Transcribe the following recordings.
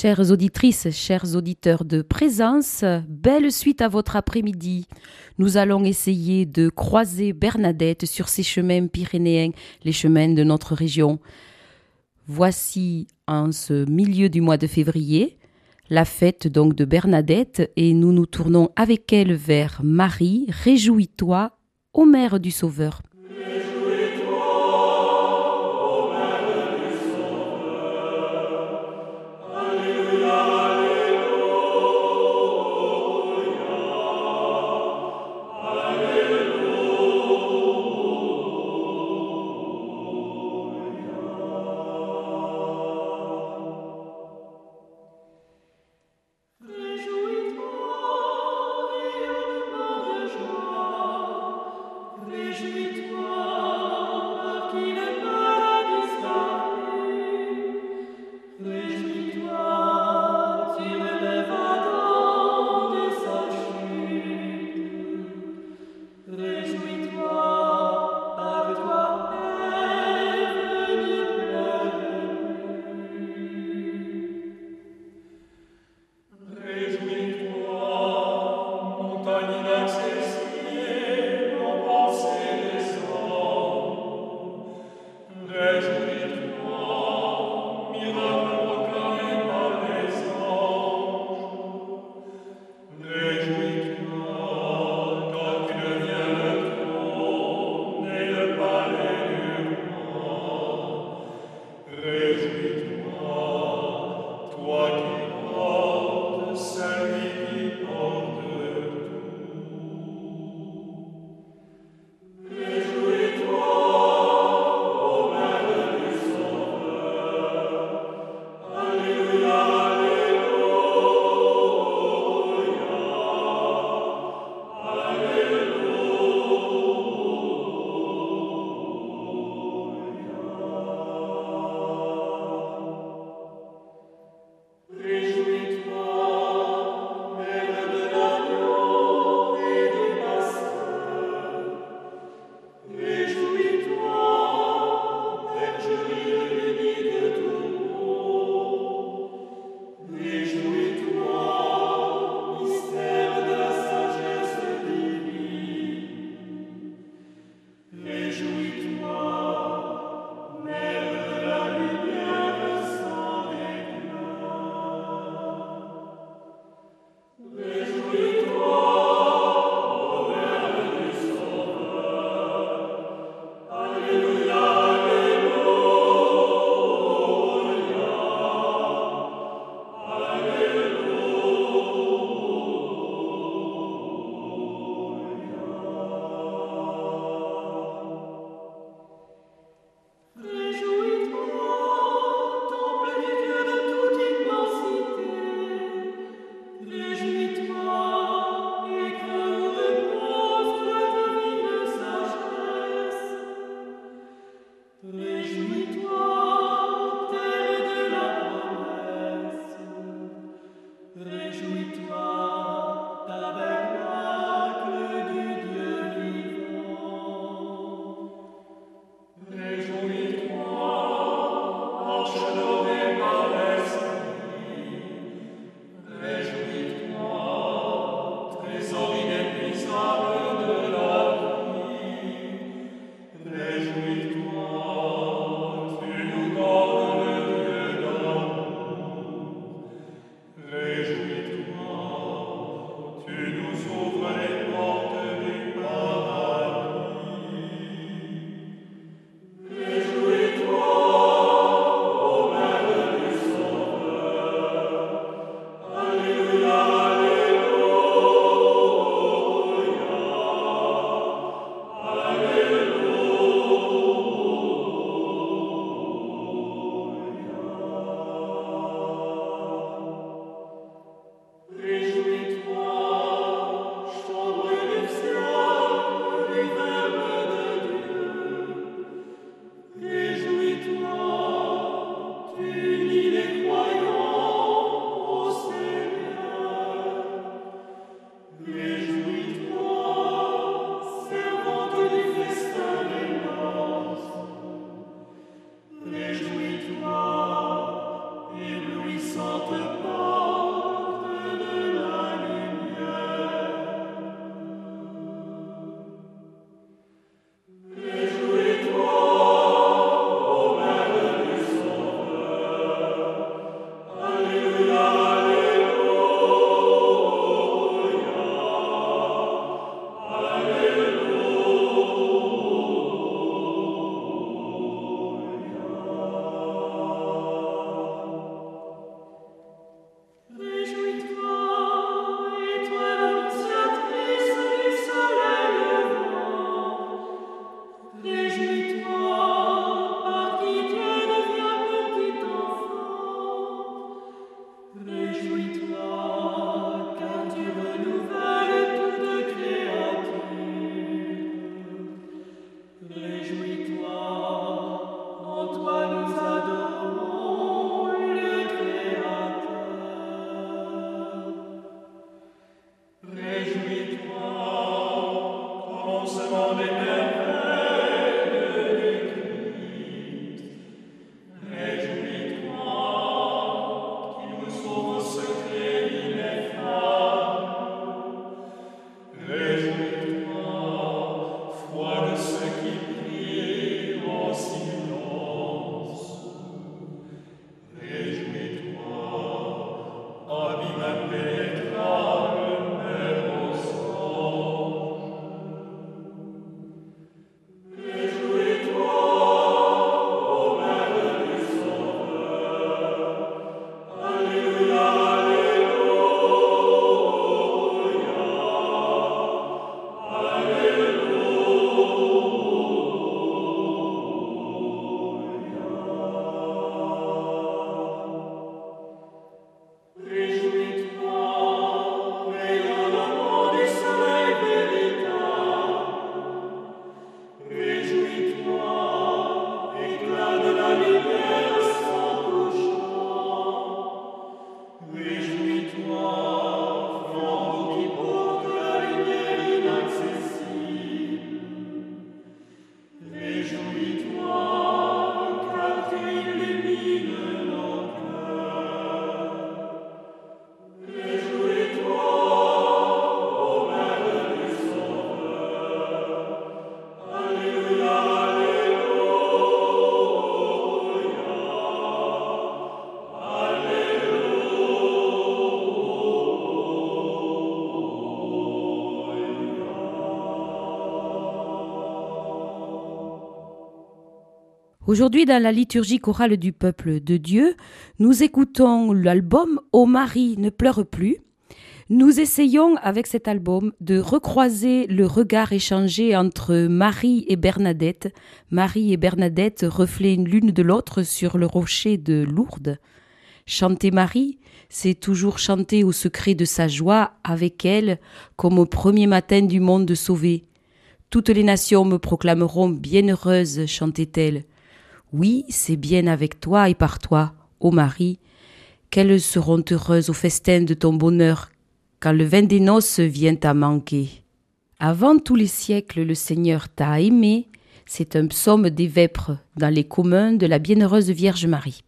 Chères auditrices, chers auditeurs de présence, belle suite à votre après-midi. Nous allons essayer de croiser Bernadette sur ces chemins pyrénéens, les chemins de notre région. Voici en ce milieu du mois de février la fête donc de Bernadette et nous nous tournons avec elle vers Marie. Réjouis-toi, ô mère du Sauveur. Aujourd'hui, dans la liturgie chorale du peuple de Dieu, nous écoutons l'album Ô Marie ne pleure plus. Nous essayons avec cet album de recroiser le regard échangé entre Marie et Bernadette. Marie et Bernadette reflets l'une de l'autre sur le rocher de Lourdes. Chanter Marie, c'est toujours chanter au secret de sa joie avec elle, comme au premier matin du monde sauvé. Toutes les nations me proclameront bienheureuse, chantait-elle. Oui, c'est bien avec toi et par toi, ô Marie, qu'elles seront heureuses au festin de ton bonheur, quand le vin des noces vient à manquer. Avant tous les siècles, le Seigneur t'a aimé, c'est un psaume des vêpres dans les communs de la bienheureuse Vierge Marie.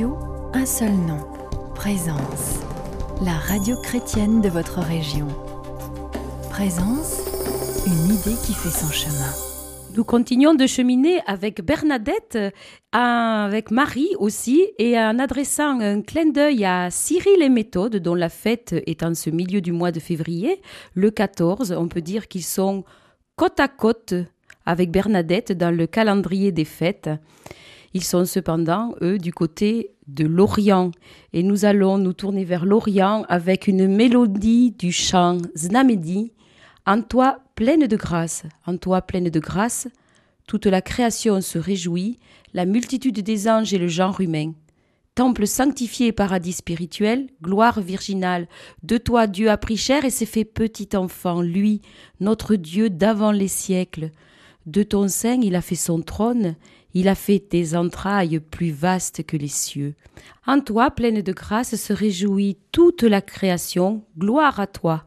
Un seul nom, Présence, la radio chrétienne de votre région. Présence, une idée qui fait son chemin. Nous continuons de cheminer avec Bernadette, avec Marie aussi, et en adressant un clin d'œil à Cyril et Méthode, dont la fête est en ce milieu du mois de février, le 14. On peut dire qu'ils sont côte à côte avec Bernadette dans le calendrier des fêtes. Ils sont cependant, eux, du côté de l'Orient. Et nous allons nous tourner vers l'Orient avec une mélodie du chant Znamedi, En toi pleine de grâce, en toi pleine de grâce, toute la création se réjouit, la multitude des anges et le genre humain. Temple sanctifié et paradis spirituel, gloire virginale, de toi Dieu a pris chair et s'est fait petit enfant, lui, notre Dieu d'avant les siècles. De ton sein il a fait son trône, il a fait tes entrailles plus vastes que les cieux. En toi, pleine de grâce, se réjouit toute la création. Gloire à toi.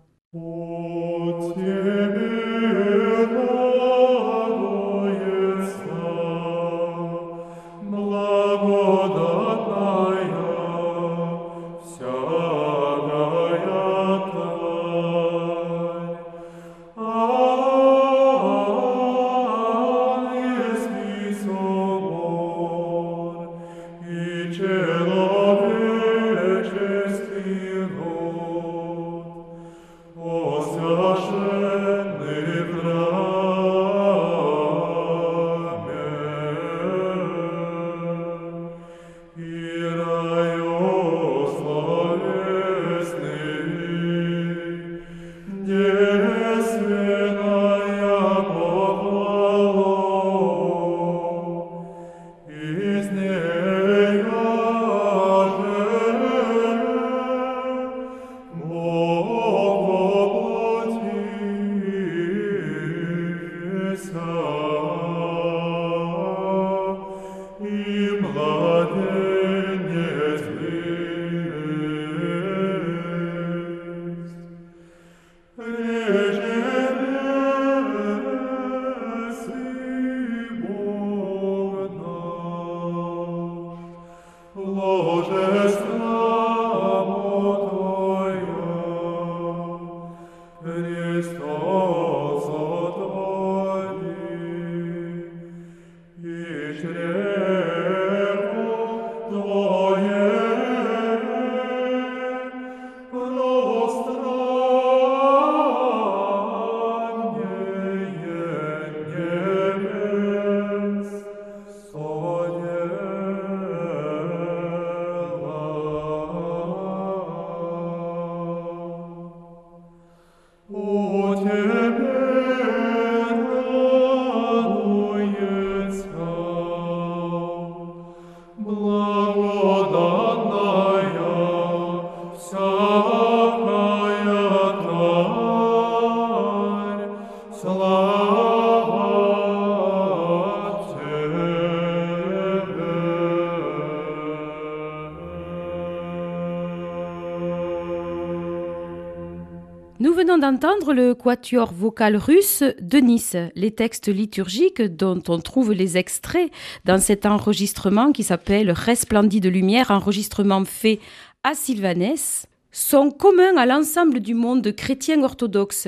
D'entendre le quatuor vocal russe de Nice, les textes liturgiques dont on trouve les extraits dans cet enregistrement qui s'appelle Resplendide lumière, enregistrement fait à Sylvanès, sont communs à l'ensemble du monde chrétien orthodoxe.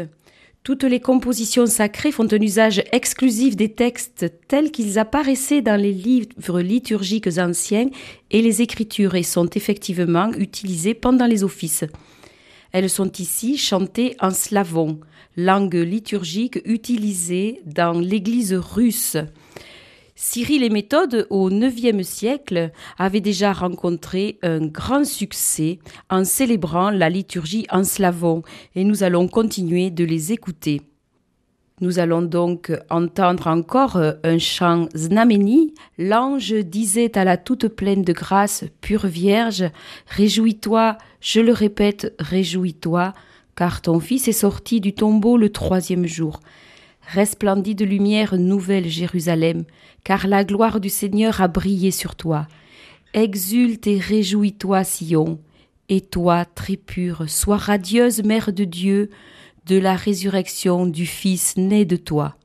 Toutes les compositions sacrées font un usage exclusif des textes tels qu'ils apparaissaient dans les livres liturgiques anciens et les écritures et sont effectivement utilisés pendant les offices. Elles sont ici chantées en slavon, langue liturgique utilisée dans l'Église russe. Cyril et Méthode, au IXe siècle, avaient déjà rencontré un grand succès en célébrant la liturgie en slavon, et nous allons continuer de les écouter. Nous allons donc entendre encore un chant znameni. L'ange disait à la toute pleine de grâce, pure Vierge, Réjouis-toi, je le répète, réjouis-toi, car ton fils est sorti du tombeau le troisième jour. Resplendide lumière, nouvelle Jérusalem, car la gloire du Seigneur a brillé sur toi. Exulte et réjouis-toi, Sion, et toi, très pure, sois radieuse Mère de Dieu, de la résurrection du Fils né de toi.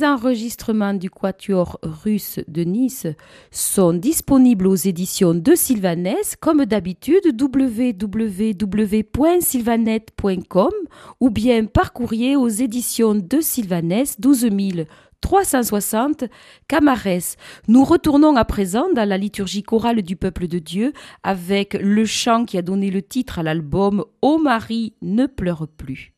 Réenregistrements du Quatuor russe de Nice sont disponibles aux éditions de Sylvanès, comme d'habitude www.sylvanette.com ou bien par courrier aux éditions de Sylvanès 12 360 Camarès. Nous retournons à présent dans la liturgie chorale du peuple de Dieu avec le chant qui a donné le titre à l'album Ô Marie, ne pleure plus.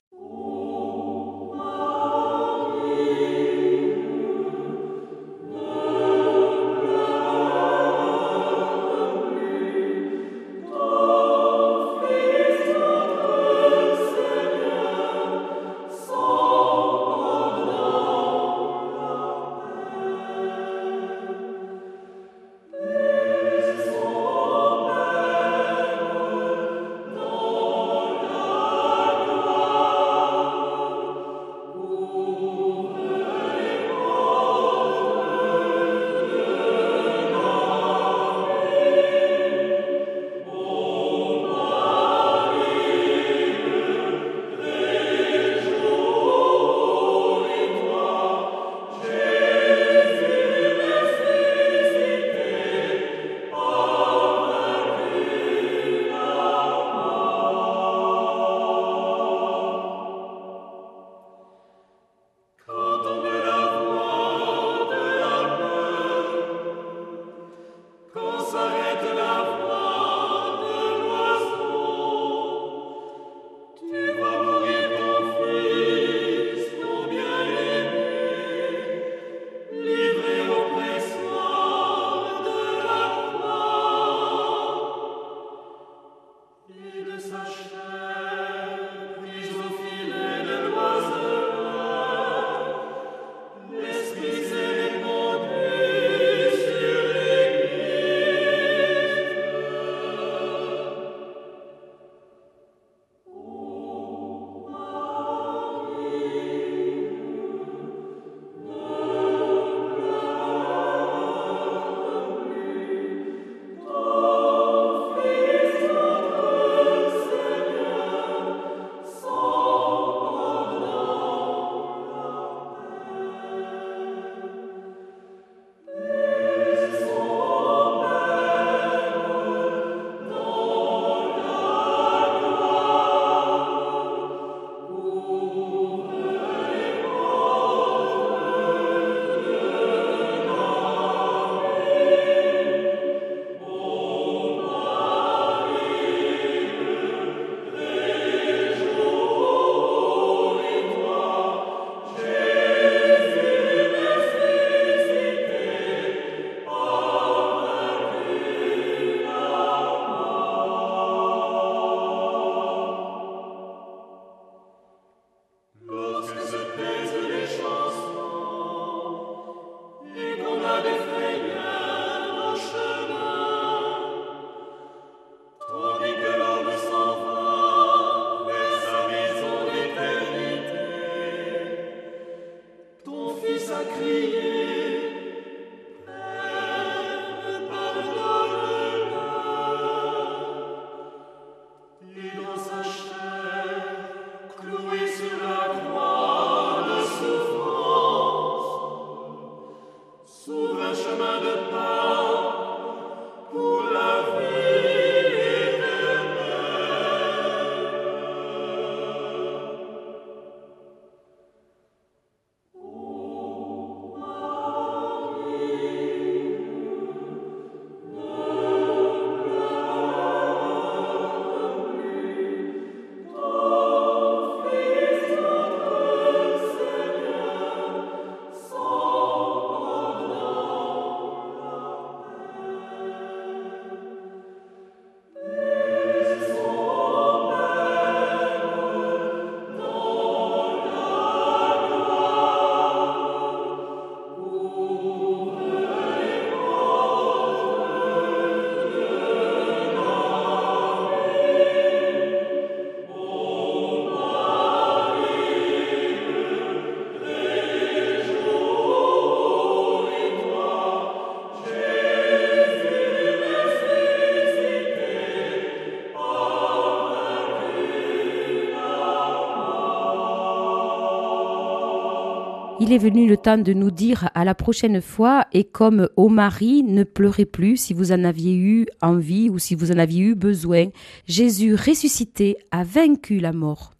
Il est venu le temps de nous dire à la prochaine fois et comme au mari, ne pleurez plus si vous en aviez eu envie ou si vous en aviez eu besoin. Jésus ressuscité a vaincu la mort.